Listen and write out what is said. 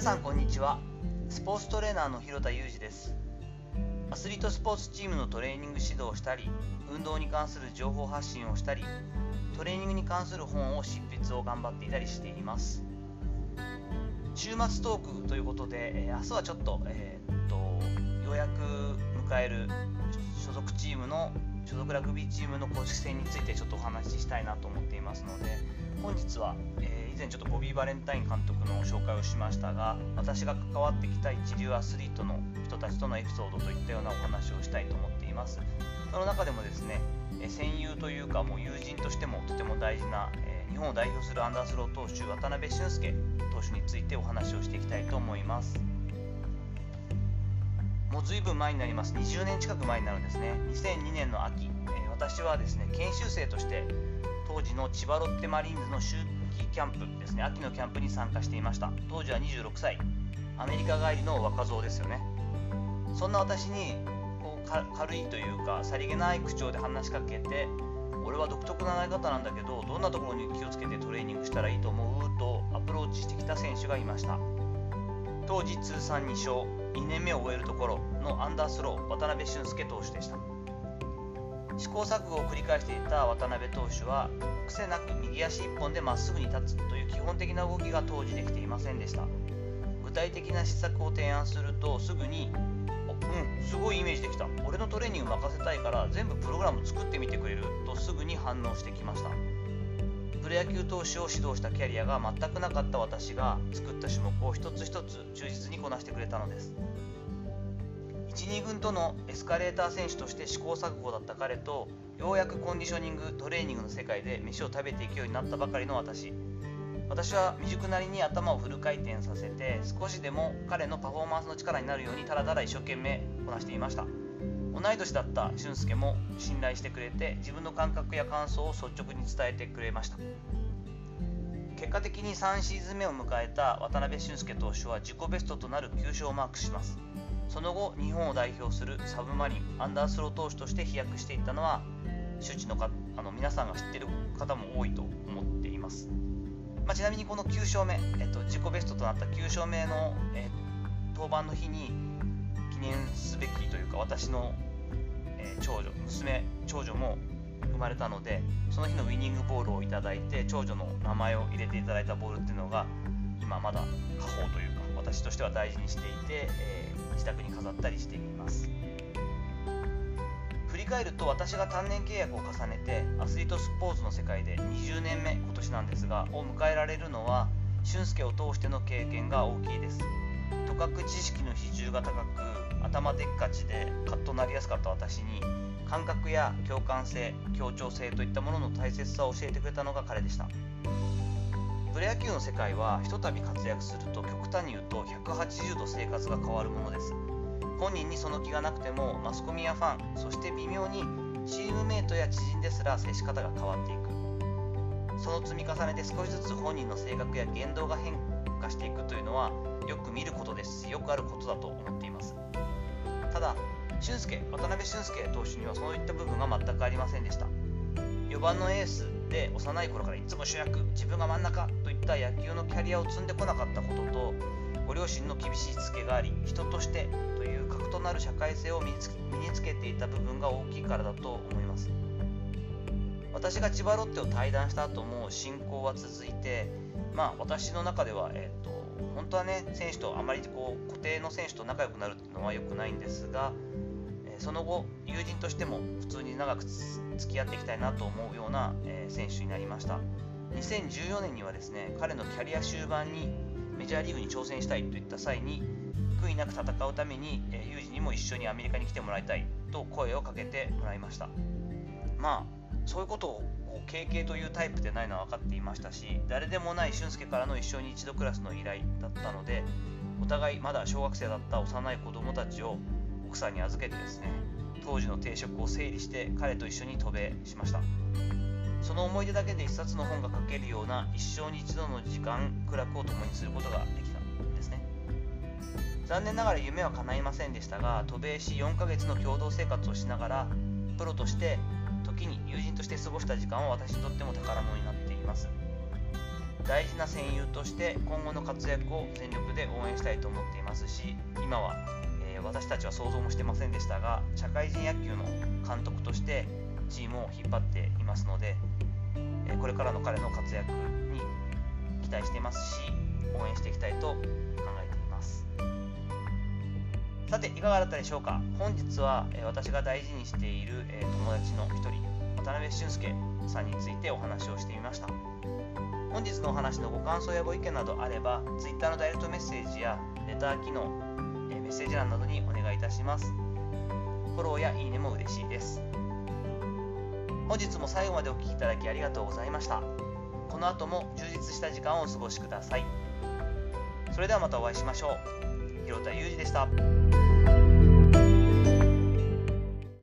皆さんこんにちは。スポーツトレーナーの広田裕二です。アスリートスポーツチームのトレーニング指導をしたり運動に関する情報発信をしたりトレーニングに関する本を執筆を頑張っていたりしています。週末トークということで、え、明日はちょっと,、えー、っとようやく迎える所属チームの所属ラグビーチームの公式戦についてちょっとお話ししたいなと思っていますので本日は、え前ちょっとボビー・バレンタイン監督の紹介をしましたが私が関わってきた一流アスリートの人たちとのエピソードといったようなお話をしたいと思っています。その中でもですね戦友というかもう友人としてもとても大事な日本を代表するアンダースロー投手渡辺俊介投手についてお話をしていきたいと思います。もう随分前になります。20年近く前になるんですね。2002年の秋私はですね研修生として当時の千葉ロッテマリーンズの秋季キャンプですね。秋のキャンプに参加していました。当時は26歳。アメリカ帰りの若造ですよね。そんな私にこう軽いというかさりげない口調で話しかけて俺は独特な投げ方なんだけどどんなところに気をつけてトレーニングしたらいいと思う？とアプローチしてきた選手がいました。当時通算2勝2年目を終えるところのアンダースロー渡辺俊介投手でした。試行錯誤を繰り返していた渡辺投手は癖なく右足1本でまっすぐに立つという基本的な動きが当時できていませんでした。具体的な施策を提案するとすぐにうんすごいイメージできた。俺のトレーニング任せたいから全部プログラム作ってみてくれるとすぐに反応してきました。プロ野球投手を指導したキャリアが全くなかった私が作った種目を一つ一つ忠実にこなしてくれたのです。1、2軍とのエスカレーター選手として試行錯誤だった彼とようやくコンディショニングトレーニングの世界で飯を食べていくようになったばかりの私。私は未熟なりに頭をフル回転させて少しでも彼のパフォーマンスの力になるようにただただ一生懸命こなしていました。同い年だった俊介も信頼してくれて自分の感覚や感想を率直に伝えてくれました。結果的に3シーズン目を迎えた渡辺俊介投手は自己ベストとなる9勝をマークします。その後日本を代表するサブマリンアンダースロー投手として飛躍していったのは周知のかあの皆さんが知ってる方も多いと思っています、まあ、ちなみにこの9勝目、えっと、自己ベストとなった9勝目の、え登板の日に記念すべきというか私の、え長女娘長女も生まれたのでその日のウィニングボールをいただいて長女の名前を入れていただいたボールっていうのが今まだ家宝というか私としては大事にしていて、えー、自宅に飾ったりしています。振り返ると私が単年契約を重ねてアスリートスポーツの世界で20年目今年なんですがを迎えられるのは俊介を通しての経験が大きいです。とかく知識の比重が高く頭でっかちでカッとなりやすかった私に感覚や共感性協調性といったものの大切さを教えてくれたのが彼でした。プロ野球の世界はひとたび活躍すると極端に言うと180度生活が変わるものです。本人にその気がなくてもマスコミやファンそして微妙にチームメイトや知人ですら接し方が変わっていく。その積み重ねで少しずつ本人の性格や言動が変化していくというのはよく見ることですしよくあることだと思っています。ただ俊介渡辺俊介投手にはそういった部分が全くありませんでした。4番のエースで幼い頃からいつも主役自分が真ん中った野球のキャリアを積んでこなかったこととご両親の厳しいしつけがあり人としてという核となる社会性を身につけていた部分が大きいからだと思います。私が千葉ロッテを退団した後も進行は続いてまあ私の中では、えーと、と本当はね選手とあまりこう固定の選手と仲良くなるっていうのは良くないんですがその後友人としても普通に長く付き合っていきたいなと思うような、えー、選手になりました。2014年にはですね彼のキャリア終盤にメジャーリーグに挑戦したいといった際に悔いなく戦うために、えー、友人にも一緒にアメリカに来てもらいたいと声をかけてもらいました。まあそういうことを経験というタイプでないのは分かっていましたし誰でもない俊介からの一生に一度クラスの依頼だったのでお互いまだ小学生だった幼い子供たちを奥さんに預けてですね当時の定職を整理して彼と一緒に渡米しました。その思い出だけで一冊の本が書けるような一生に一度の時間苦楽を共にすることができたんですね。残念ながら夢は叶いませんでしたが渡米し4ヶ月の共同生活をしながらプロとして時に友人として過ごした時間は私にとっても宝物になっています。大事な戦友として今後の活躍を全力で応援したいと思っていますし今は、えー、私たちは想像もしてませんでしたが社会人野球の監督としてチームを引っ張っていますので、え、これからの彼の活躍に期待していますし応援していきたいと考えています。さていかがだったでしょうか？本日は、え、私が大事にしている、え友達の一人渡辺俊介さんについてお話をしてみました。本日のお話のご感想やご意見などあれば Twitter のダイレクトメッセージやレター機能メッセージ欄などにお願いいたします。フォローやいいねも嬉しいです。本日も最後までお聴きいただきありがとうございました。この後も充実した時間をお過ごしください。それではまたお会いしましょう。広田裕二でした。